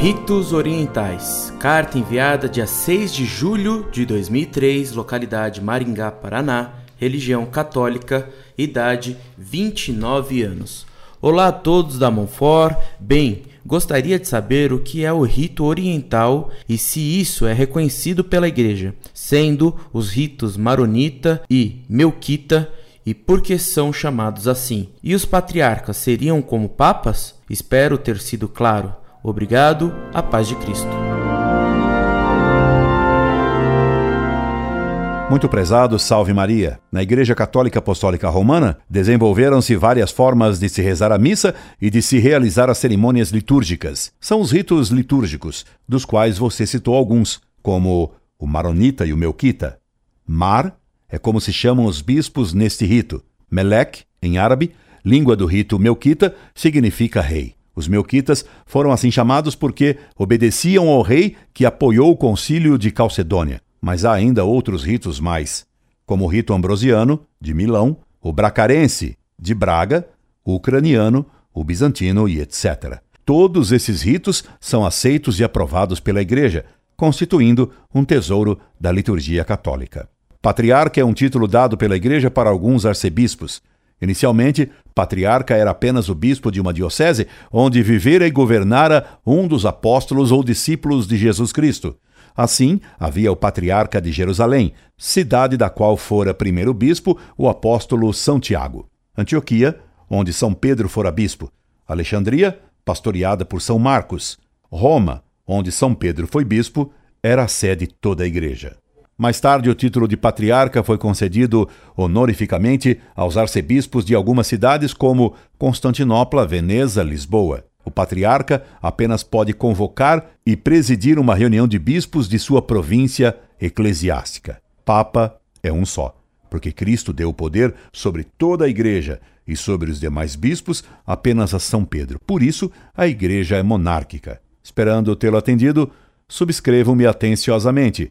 Ritos Orientais. Carta enviada dia 6 de julho de 2003, localidade Maringá, Paraná, religião católica, idade 29 anos. Olá a todos da Monfort. Bem, gostaria de saber o que é o rito oriental e se isso é reconhecido pela Igreja, sendo os ritos maronita e melquita e por que são chamados assim. E os patriarcas seriam como papas? Espero ter sido claro. Obrigado, a paz de Cristo. Muito prezado, salve Maria. Na Igreja Católica Apostólica Romana, desenvolveram-se várias formas de se rezar a missa e de se realizar as cerimônias litúrgicas. São os ritos litúrgicos, dos quais você citou alguns, como o maronita e o melquita. Mar é como se chamam os bispos neste rito. Melek, em árabe, língua do rito melquita, significa rei. Os melquitas foram assim chamados porque obedeciam ao rei que apoiou o concílio de Calcedônia. Mas há ainda outros ritos mais, como o rito ambrosiano, de Milão, o bracarense, de Braga, o ucraniano, o bizantino e etc. Todos esses ritos são aceitos e aprovados pela Igreja, constituindo um tesouro da liturgia católica. Patriarca é um título dado pela Igreja para alguns arcebispos. Inicialmente, patriarca era apenas o bispo de uma diocese onde vivera e governara um dos apóstolos ou discípulos de Jesus Cristo. Assim, havia o patriarca de Jerusalém, cidade da qual fora primeiro bispo o apóstolo São Tiago. Antioquia, onde São Pedro fora bispo. Alexandria, pastoreada por São Marcos. Roma, onde São Pedro foi bispo, era a sede de toda a igreja. Mais tarde, o título de patriarca foi concedido honorificamente aos arcebispos de algumas cidades como Constantinopla, Veneza, Lisboa. O patriarca apenas pode convocar e presidir uma reunião de bispos de sua província eclesiástica. Papa é um só, porque Cristo deu o poder sobre toda a igreja e sobre os demais bispos apenas a São Pedro. Por isso, a igreja é monárquica. Esperando tê-lo atendido, subscrevo-me atenciosamente